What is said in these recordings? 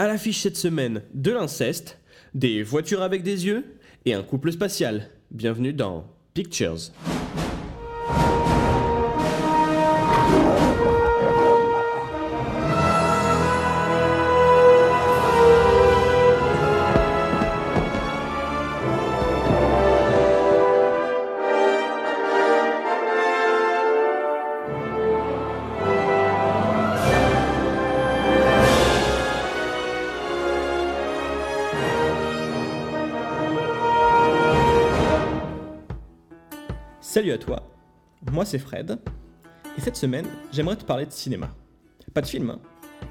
À l'affiche cette semaine, de l'inceste, des voitures avec des yeux et un couple spatial. Bienvenue dans Pictures. Salut à toi, moi c'est Fred, et cette semaine j'aimerais te parler de cinéma. Pas de film, hein,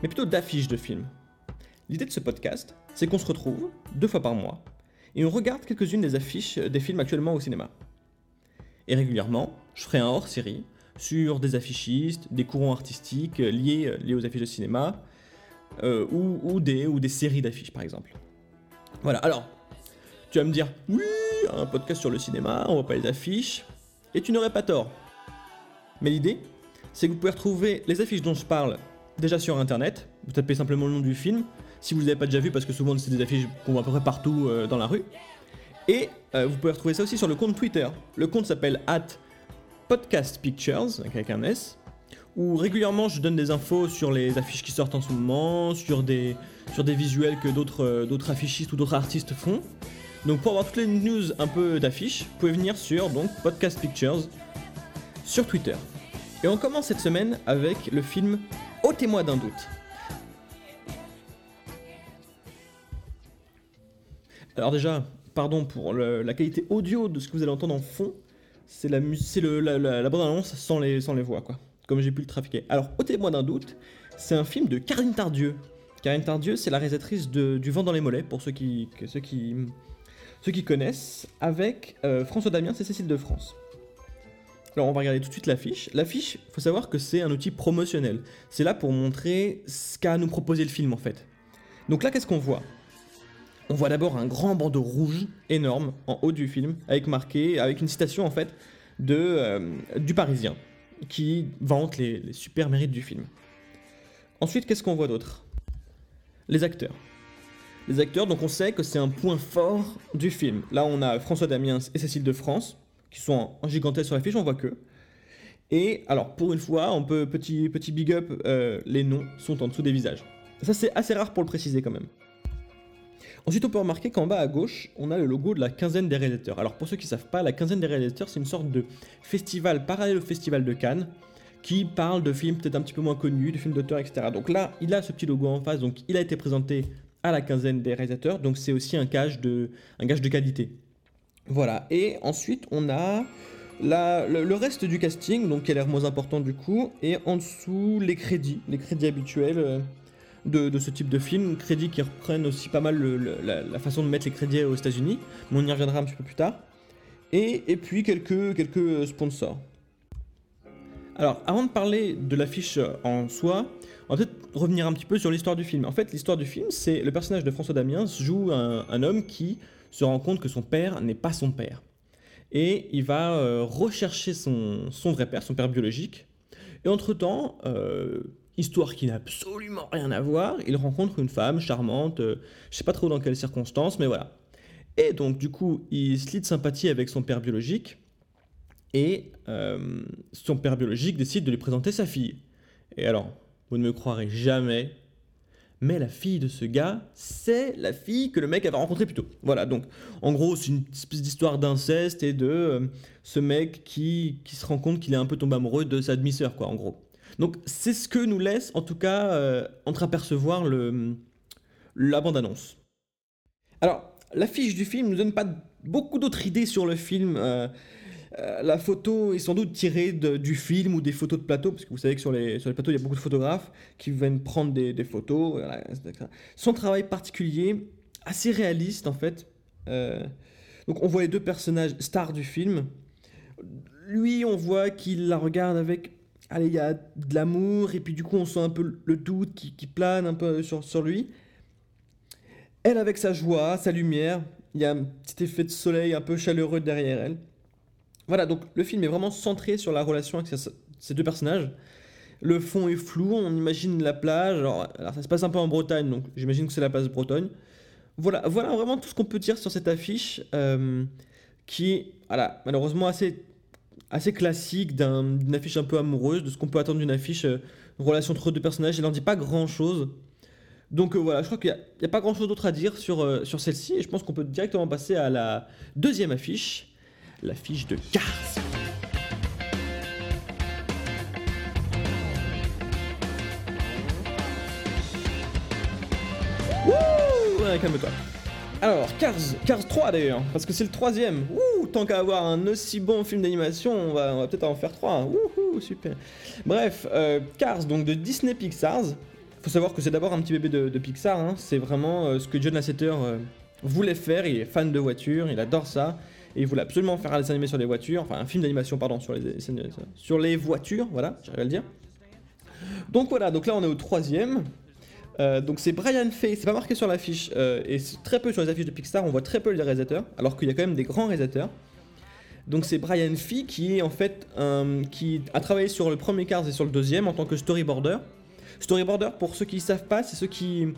mais plutôt d'affiches de films. L'idée de ce podcast, c'est qu'on se retrouve deux fois par mois et on regarde quelques-unes des affiches des films actuellement au cinéma. Et régulièrement, je ferai un hors-série sur des affichistes, des courants artistiques liés, aux affiches de cinéma, euh, ou, ou des, ou des séries d'affiches par exemple. Voilà, alors, tu vas me dire, oui, un podcast sur le cinéma, on voit pas les affiches. Et tu n'aurais pas tort. Mais l'idée, c'est que vous pouvez retrouver les affiches dont je parle déjà sur internet. Vous tapez simplement le nom du film, si vous ne les avez pas déjà vu, parce que souvent c'est des affiches qu'on voit à peu près partout euh, dans la rue. Et euh, vous pouvez retrouver ça aussi sur le compte Twitter. Le compte s'appelle at Podcast Pictures, avec un S, où régulièrement je donne des infos sur les affiches qui sortent en ce moment, sur des, sur des visuels que d'autres euh, d'autres affichistes ou d'autres artistes font. Donc pour avoir toutes les news un peu d'affiches, vous pouvez venir sur donc Podcast Pictures sur Twitter. Et on commence cette semaine avec le film Ôtez-moi d'un doute. Alors déjà, pardon pour la qualité audio de ce que vous allez entendre en fond. C'est la, la, bande-annonce sans les, sans les voix, quoi. Comme j'ai pu le trafiquer. Alors, ôtez-moi d'un doute, c'est un film de Karine Tardieu. Karine Tardieu, c'est la réalisatrice de Du vent dans les mollets, pour ceux qui, ceux qui, ceux qui connaissent, avec euh, François Damien et Cécile de France. Alors on va regarder tout de suite l'affiche. L'affiche, faut savoir que c'est un outil promotionnel. C'est là pour montrer ce qu'a à nous proposer le film en fait. Donc là, qu'est-ce qu'on voit? On voit d'abord un grand bandeau rouge énorme en haut du film, avec marqué, avec une citation en fait de euh, du Parisien, qui vante les super mérites du film. Ensuite, qu'est-ce qu'on voit d'autre? Les acteurs. Les acteurs, donc on sait que c'est un point fort du film. Là, on a François Damiens et Cécile de France, qui sont en, gigantesque sur l'affiche, on voit que. Et alors, pour une fois, on peut, petit, petit big up, euh, les noms sont en dessous des visages. Ça, c'est assez rare pour le préciser quand même. Ensuite, on peut remarquer qu'en bas à gauche, on a le logo de la quinzaine des réalisateurs. Alors, pour ceux qui ne savent pas, la quinzaine des réalisateurs, c'est une sorte de festival parallèle au festival de Cannes, qui parle de films peut-être un petit peu moins connus, de films d'auteurs, etc. Donc là, il a ce petit logo en face, donc il a été présenté à la quinzaine des réalisateurs, donc c'est aussi un gage de, un gage de qualité. Voilà, et ensuite on a la- le, reste du casting, donc qui a l'air moins important du coup, et en dessous les crédits, les crédits habituels euh, de, ce type de film, crédits qui reprennent aussi pas mal la, façon de mettre les crédits aux États-Unis, mais on y reviendra un petit peu plus tard. Et, et puis quelques, quelques sponsors. Alors, avant de parler de l'affiche en soi, on va peut-être revenir un petit peu sur l'histoire du film. En fait, l'histoire du film, c'est le personnage de François Damiens joue un, homme qui se rend compte que son père n'est pas son père. Et il va euh, rechercher son, son vrai père, son père biologique. Et entre-temps, euh, histoire qui n'a absolument rien à voir, il rencontre une femme charmante, euh, je sais pas trop dans quelles circonstances, mais voilà. Et donc, du coup, il se lie de sympathie avec son père biologique. Et euh, son père biologique décide de lui présenter sa fille. Et alors, vous ne me croirez jamais, mais la fille de ce gars, c'est la fille que le mec avait rencontrée plus tôt. Voilà, donc en gros, c'est une espèce d'histoire d'inceste et de euh, ce mec qui, qui se rend compte qu'il est un peu tombé amoureux de sa demi-sœur, quoi, en gros. Donc c'est ce que nous laisse, en tout cas, euh, entreapercevoir le, la bande-annonce. Alors, l'affiche du film nous donne pas beaucoup d'autres idées sur le film. euh, euh, la photo est sans doute tirée du film ou des photos de plateau, parce que vous savez que sur les, sur les plateaux, il y a beaucoup de photographes qui viennent prendre des, photos. Son travail particulier, assez réaliste en fait. Euh, donc on voit les deux personnages stars du film. Lui, on voit qu'il la regarde avec... Allez, il y a de l'amour, et puis du coup on sent un peu le doute qui, qui plane un peu sur, sur lui. Elle avec sa joie, sa lumière, il y a un petit effet de soleil un peu chaleureux derrière elle. Voilà, donc le film est vraiment centré sur la relation avec ces, deux personnages. Le fond est flou, on imagine la plage. Alors, ça se passe un peu en Bretagne, donc j'imagine que c'est la place Bretagne. Voilà, voilà vraiment tout ce qu'on peut dire sur cette affiche, euh, qui voilà, malheureusement assez, assez classique d'un- d'une affiche un peu amoureuse, de ce qu'on peut attendre d'une affiche, euh, relation entre deux personnages. Elle n'en dit pas grand-chose. Donc euh, voilà, je crois qu'il n'y a, pas grand-chose d'autre à dire sur, sur celle-ci, et je pense qu'on peut directement passer à la deuxième affiche, l'affiche de Cars. Wouh calme-toi. Alors, Cars, Cars 3 d'ailleurs, parce que c'est le troisième. Ouh, tant qu'à avoir un aussi bon film d'animation, on va, peut-être en faire trois. Super. Bref, euh, Cars, donc de Disney Pixar. Faut savoir que c'est d'abord un petit bébé de, de Pixar. hein. C'est vraiment euh, ce que John Lasseter euh, voulait faire. Il est fan de voitures, il adore ça. Et il voulait absolument faire un dessin animé sur les voitures, enfin un film d'animation, pardon, sur les, sur les voitures, voilà, j'arrive à le dire. Donc voilà, donc là on est au troisième. Euh, donc c'est Brian Fay, c'est pas marqué sur l'affiche, euh, et très peu sur les affiches de Pixar, on voit très peu les réalisateurs, alors qu'il y a quand même des grands réalisateurs. Donc c'est Brian Fay qui est en fait qui a travaillé sur le premier Cars et sur le deuxième en tant que storyboarder. Storyboarder, pour ceux qui ne savent pas, c'est ceux qui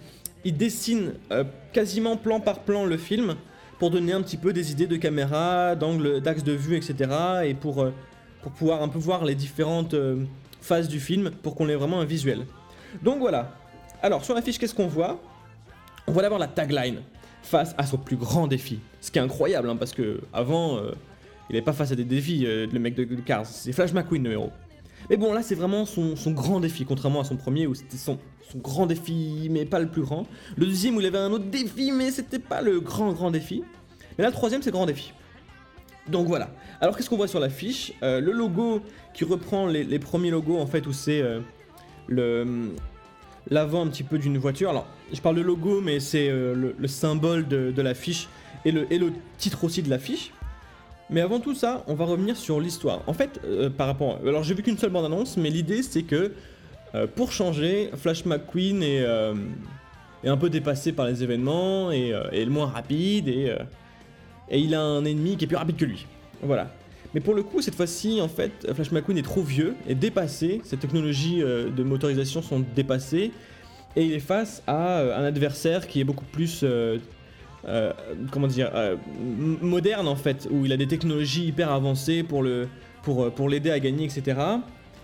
dessinent euh, quasiment plan par plan le film pour donner un petit peu des idées de caméra, d'angle, d'axe de vue, etc. Et pour, euh, pour pouvoir un peu voir les différentes euh, phases du film pour qu'on ait vraiment un visuel. Donc voilà. Alors sur l'affiche, qu'est-ce qu'on voit? On voit d'abord la tagline face à son plus grand défi. Ce qui est incroyable, hein, parce que avant, euh, il n'est pas face à des défis, le mec de, de Cars. C'est Flash McQueen le héros. Mais bon, là, c'est vraiment son, grand défi, contrairement à son premier où c'était son, grand défi, mais pas le plus grand. Le deuxième où il avait un autre défi, mais c'était pas le grand, grand défi. Mais là, le troisième, c'est grand défi. Donc voilà. Alors, qu'est-ce qu'on voit sur l'affiche? Euh, Le logo qui reprend les, premiers logos, en fait, où c'est euh, le l'avant un petit peu d'une voiture. Alors, je parle de logo, mais c'est euh, le, le symbole de, de l'affiche et le, et le titre aussi de l'affiche. Mais avant tout ça, on va revenir sur l'histoire. En fait, euh, par rapport. Alors, j'ai vu qu'une seule bande-annonce, mais l'idée c'est que euh, pour changer, Flash McQueen est, euh, est un peu dépassé par les événements et est le moins rapide et, et il a un ennemi qui est plus rapide que lui. Voilà. Mais pour le coup, cette fois-ci, en fait, Flash McQueen est trop vieux, est dépassé, ses technologies de motorisation sont dépassées, et il est face à un adversaire qui est beaucoup plus, euh, comment dire, euh, moderne en fait, où il a des technologies hyper avancées pour le, pour, euh, pour l'aider à gagner, etc.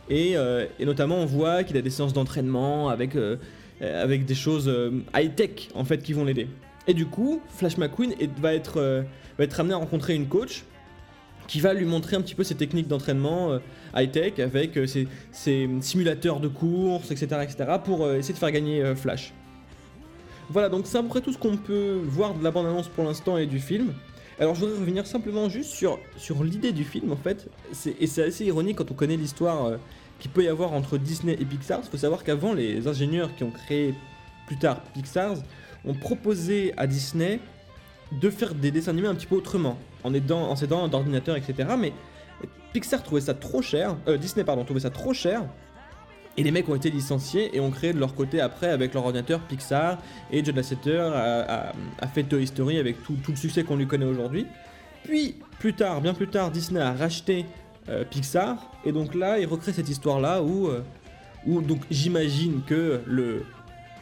Et, et notamment, on voit qu'il a des séances d'entraînement avec, avec des choses high-tech en fait qui vont l'aider. Et du coup, Flash McQueen va être, va être amené à rencontrer une coach qui va lui montrer un petit peu ses techniques d'entraînement high-tech avec ses, ses simulateurs de course, etc. etc. pour essayer de faire gagner Flash. Voilà, donc c'est à peu près tout ce qu'on peut voir de la bande-annonce pour l'instant et du film. Alors je voudrais revenir simplement juste sur, sur l'idée du film en fait, et c'est assez ironique quand on connaît l'histoire euh, qu'il peut y avoir entre Disney et Pixar. Il faut savoir qu'avant, les ingénieurs qui ont créé plus tard Pixar ont proposé à Disney de faire des dessins animés un petit peu autrement, en aidant, en s'aidant d'ordinateurs, etc. Mais Pixar trouvait ça trop cher, euh, Disney pardon, trouvait ça trop cher, et les mecs ont été licenciés et ont créé de leur côté après avec leur ordinateur Pixar, et John Lasseter a, fait Toy Story avec tout, le succès qu'on lui connaît aujourd'hui. Puis, plus tard, bien plus tard, Disney a racheté euh, Pixar, et donc là, il recrée cette histoire-là où, euh, j'imagine que le,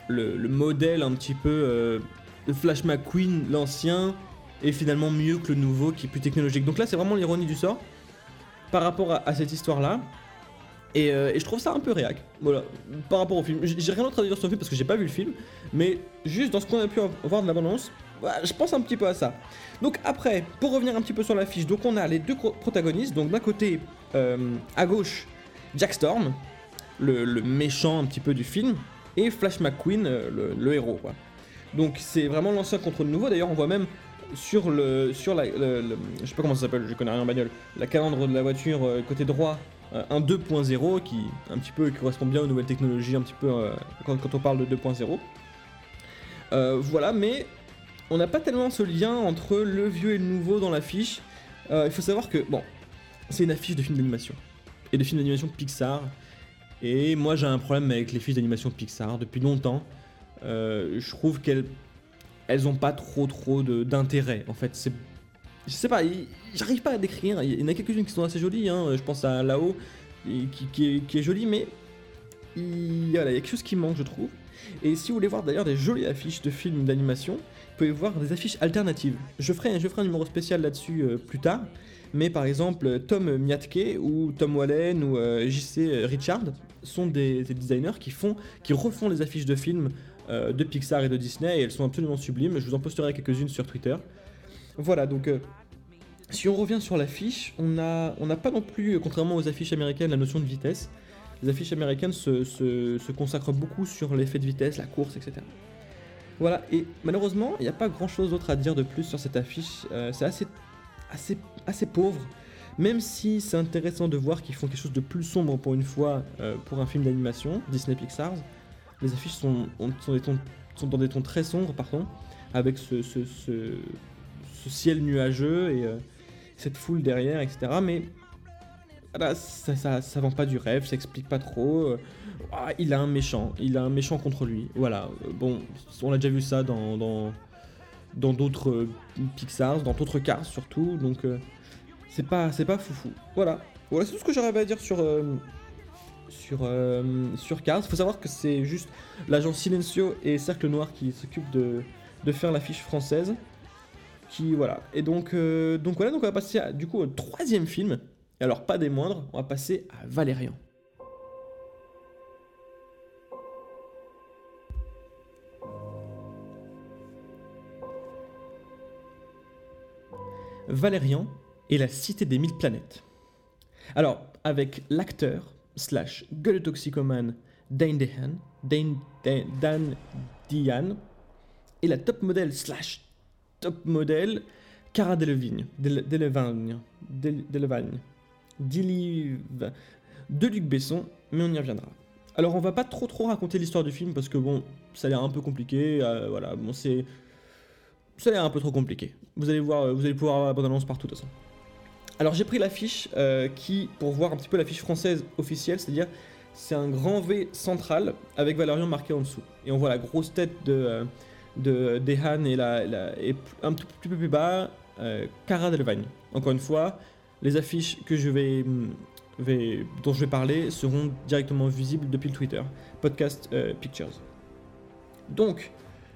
le, le modèle un petit peu euh, de Flash McQueen, l'ancien, est finalement mieux que le nouveau qui est plus technologique. Donc là, c'est vraiment l'ironie du sort par rapport à, à cette histoire-là. Et, euh, et je trouve ça un peu réac, voilà, par rapport au film. J'ai rien d'autre à dire sur le film parce que j'ai pas vu le film, mais juste dans ce qu'on a pu voir de la bande-annonce, voilà, je pense un petit peu à ça. Donc après, pour revenir un petit peu sur la fiche, donc on a les deux pro- protagonistes, donc d'un côté, euh, à gauche, Jack Storm, le, le méchant un petit peu du film, et Flash McQueen, euh, le, le héros, quoi. Donc c'est vraiment l'ancien contre le nouveau, d'ailleurs on voit même sur le sur la, je sais pas comment ça s'appelle, je connais rien en bagnole, la calandre de la voiture euh, côté droit, euh, un 2.0 qui un petit peu correspond bien aux nouvelles technologies, un petit peu euh, quand, on parle de 2.0. Euh, voilà, mais on n'a pas tellement ce lien entre le vieux et le nouveau dans l'affiche. Il faut savoir que bon, c'est une affiche de film d'animation et de film d'animation Pixar. Et moi j'ai un problème avec les fiches d'animation Pixar depuis longtemps. Je trouve qu'elles elles ont pas trop trop d'intérêt en fait. C'est je sais pas, j'arrive pas à décrire. Il y en a quelques-unes qui sont assez jolies. hein. Je pense à là-haut qui, est, jolie, mais il, y a quelque chose qui manque, je trouve. Et si vous voulez voir d'ailleurs des jolies affiches de films d'animation, vous pouvez voir des affiches alternatives. Je ferai, un numéro spécial là-dessus euh, plus tard. Mais par exemple, Tom Miatke ou Tom Wallen ou euh, JC Richard sont des, des designers qui font, qui refont les affiches de films de Pixar et de Disney et elles sont absolument sublimes. Je vous en posterai quelques-unes sur Twitter. Voilà, donc euh, si on revient sur l'affiche, on n'a pas non plus, contrairement aux affiches américaines, la notion de vitesse. Les affiches américaines se, consacrent beaucoup sur l'effet de vitesse, la course, etc. Voilà, et malheureusement, il n'y a pas grand-chose d'autre à dire de plus sur cette affiche. Euh, c'est assez, assez, assez pauvre. Même si c'est intéressant de voir qu'ils font quelque chose de plus sombre pour une fois euh, pour un film d'animation, Disney Pixar, les affiches sont, dans des tons très sombres, pardon, avec ce, ce- ce- ciel nuageux et euh, cette foule derrière, etc. Mais voilà, ça, ça, ça vend pas du rêve, ça explique pas trop. euh, ah, il a un méchant, il a un méchant contre lui. Voilà, euh, bon, on a déjà vu ça dans d'autres euh, Pixar, dans d'autres Cars surtout, donc euh, c'est pas foufou. Voilà, voilà, c'est tout ce que j'aurais à dire sur euh, sur euh, sur Cars. Il faut savoir que c'est juste l'agent Silencio et Cercle Noir qui s'occupent de de faire l'affiche française. Qui voilà. Et donc euh, donc voilà, donc on va passer du coup au troisième film. Et alors pas des moindres, on va passer à Valérian. Valérian et la cité des mille planètes. Alors, avec l'acteur slash gueule toxicomane Dane Dehan, Dane, Dan, Dan Diane, et la top modèle slash top modèle Cara Delevingne, Dele- Delevingne, Del- Delevingne, Diliv, de Luc Besson, mais on y reviendra. Alors on va pas trop trop raconter l'histoire du film parce que bon, ça a l'air un peu compliqué, euh, voilà, bon c'est... Ça a l'air un peu trop compliqué. Vous allez voir, euh, vous allez pouvoir avoir la de toute façon. Alors j'ai pris l'affiche euh, qui, pour voir un petit peu l'affiche française officielle, c'est-à-dire c'est un grand V central avec Valérian marqué en dessous. Et on voit la grosse tête de, euh, de Dehan et, et un tout petit peu plus bas, euh, Cara Delevingne. Encore une fois, les affiches que je vais, hum, vais- dont je vais parler seront directement visibles depuis le Twitter, Podcast Pictures. Donc,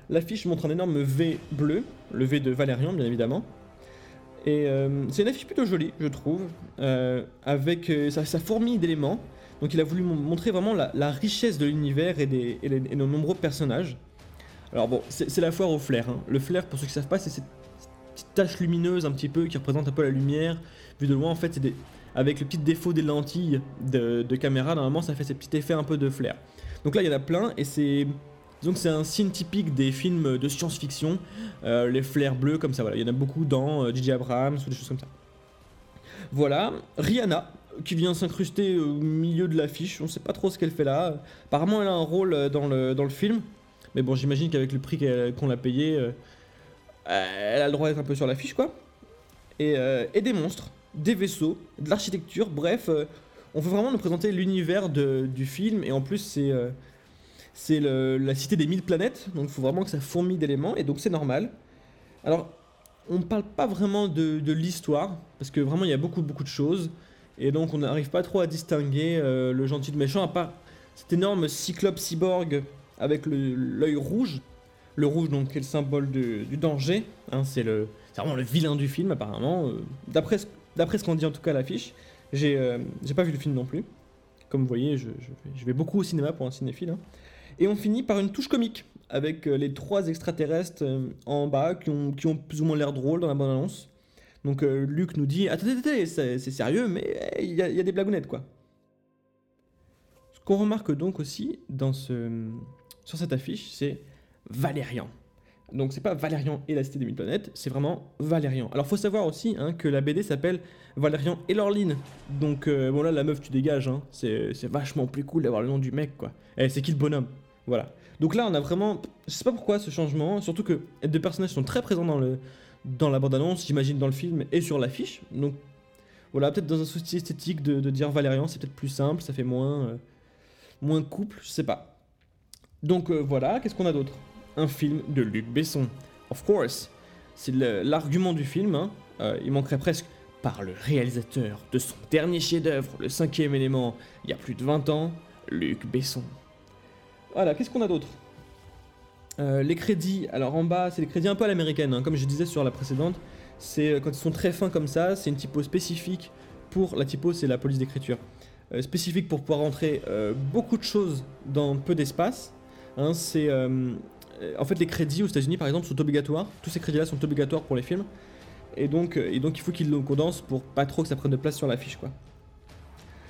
l'affiche montre un énorme V bleu, le V de Valérian bien évidemment. Et euh, c'est une affiche plutôt jolie, je trouve, euh, avec euh, sa, fourmille d'éléments. Donc il a voulu mon- montrer vraiment la, richesse de l'univers et, des, nos nombreux personnages. Alors bon, c'est la foire au flair. hein. Le flair, pour ceux qui savent pas, c'est cette petite tache lumineuse un petit peu qui représente un peu la lumière. Vu de loin, en fait, avec le petit défaut des lentilles de, de caméra, normalement, ça fait ce petit effet un peu de flair. Donc là, il y en a plein et c'est... Que c'est un signe typique des films de science-fiction, euh, les flares bleus comme ça, voilà. Il y en a beaucoup dans euh, J.J. Abrams ou des choses comme ça. Voilà, Rihanna, qui vient s'incruster au milieu de l'affiche, on sait pas trop ce qu'elle fait là. Apparemment, elle a un rôle euh, dans le, dans le film, mais bon, j'imagine qu'avec le prix qu'on l'a payé, euh, elle a le droit d'être un peu sur l'affiche, quoi. Et, euh, et des monstres, des vaisseaux, de l'architecture, bref, euh, on veut vraiment nous présenter l'univers du film, et en plus, c'est. C'est la cité des mille planètes, donc il faut vraiment que ça fourmille d'éléments, et donc c'est normal. Alors, on ne parle pas vraiment de, de l'histoire, parce que vraiment il y a beaucoup beaucoup de choses, et donc on n'arrive pas trop à distinguer euh, le gentil du méchant, à part cet énorme cyclope cyborg avec l'œil rouge. Le rouge donc est le symbole de- du danger, hein, c'est vraiment le vilain du film apparemment, euh, d'après ce, qu'on dit en tout cas à l'affiche. J'ai euh, pas vu le film non plus. Comme vous voyez, je, je vais- je vais beaucoup au cinéma pour un cinéphile. hein. Et on finit par une touche comique, avec euh, les trois extraterrestres euh, en bas qui ont, plus ou moins l'air drôles dans la bande-annonce. Donc euh, Luc nous dit Attendez, attendez, c'est sérieux, mais eh, il y, a- des blagounettes quoi. Ce qu'on remarque donc aussi sur cette affiche, c'est Valérian. Donc c'est pas Valérian et la cité des mille planètes, c'est vraiment Valérian. Alors faut savoir aussi hein, que la BD s'appelle Valérian et Laureline. Donc euh, bon là la meuf tu dégages, hein. c'est vachement plus cool d'avoir le nom du mec quoi. Eh c'est qui le bonhomme? Voilà. Donc là on a vraiment, je sais pas pourquoi ce changement, surtout que deux personnages sont très présents dans, le, dans la bande-annonce, j'imagine dans le film et sur l'affiche. Donc voilà, peut-être dans un souci esthétique de, dire Valérian c'est peut-être plus simple, ça fait moins, euh, moins couple, je sais pas. Donc euh, voilà, qu'est-ce qu'on a d'autre? Un film de Luc Besson. Of course, c'est l'argument du film, hein. Euh, il manquerait presque par le réalisateur de son dernier chef-d'œuvre, le cinquième élément, il y a plus de 20 ans, Luc Besson. Voilà, qu'est-ce qu'on a d'autre? Euh, Les crédits, alors en bas, c'est les crédits un peu à l'américaine, hein, comme je disais sur la précédente. C'est euh, quand ils sont très fins comme ça, c'est une typo spécifique pour la typo, c'est la police d'écriture. Euh, spécifique pour pouvoir rentrer beaucoup de choses dans peu d'espace. Hein, c'est en fait les crédits aux États-Unis par exemple sont obligatoires. Tous ces crédits-là sont obligatoires pour les films. Et donc, il faut qu'ils le condensent pour pas trop que ça prenne de place sur l'affiche quoi.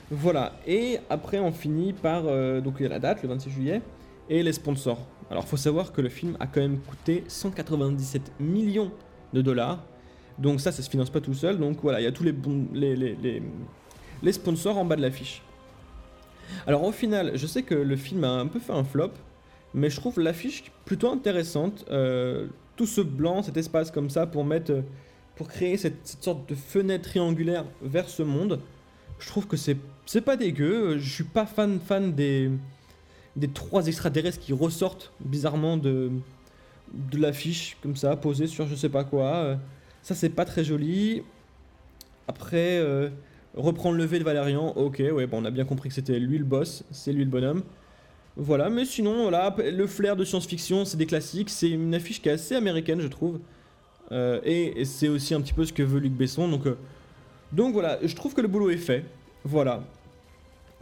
Voilà. Et après on finit par donc il y a la date, le 26 juillet, et les sponsors. Alors faut savoir que le film a quand même coûté 197 millions de dollars. Donc ça, ça se finance pas tout seul. Donc voilà, il y a tous les, bons, les, les, les, les sponsors en bas de l'affiche. Alors au final, je sais que le film a un peu fait un flop, mais je trouve l'affiche plutôt intéressante. Euh, tout ce blanc, cet espace comme ça pour mettre, pour créer cette, cette sorte de fenêtre triangulaire vers ce monde. Je trouve que c'est c'est pas dégueu. Je suis pas fan fan des des trois extraterrestres qui ressortent bizarrement de de l'affiche comme ça, posés sur je sais pas quoi. Euh, Ça c'est pas très joli. Après, euh, reprendre le V de Valérian, ok, ouais, bon, on a bien compris que c'était lui le boss, c'est lui le bonhomme. Voilà, mais sinon, le flair de science-fiction, c'est des classiques, c'est une affiche qui est assez américaine, je trouve. Euh, et c'est aussi un petit peu ce que veut Luc Besson, donc, euh, donc voilà, je trouve que le boulot est fait. Voilà.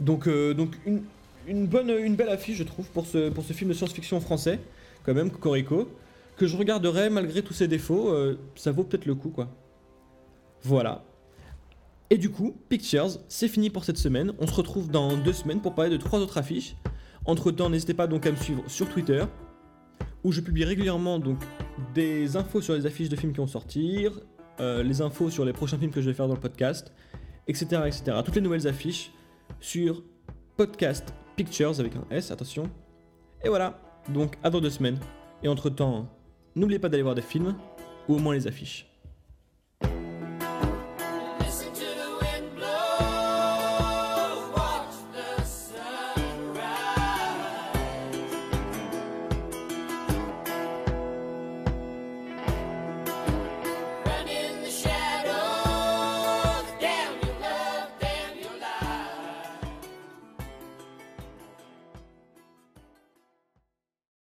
Donc, donc une, une bonne, belle affiche, je trouve, pour ce, film de science-fiction français, quand même, Cocorico, que je regarderai malgré tous ses défauts, euh, ça vaut peut-être le coup, quoi. Voilà. Et du coup, Pictures, c'est fini pour cette semaine. On se retrouve dans deux semaines pour parler de trois autres affiches. Entre temps, n'hésitez pas donc à me suivre sur Twitter, où je publie régulièrement des infos sur les affiches de films qui vont sortir, euh, les infos sur les prochains films que je vais faire dans le podcast, etc., etc. Toutes les nouvelles affiches sur podcast Pictures avec un S, attention. Et voilà. Donc à dans deux semaines. Et entre temps, n'oubliez pas d'aller voir des films ou au moins les affiches.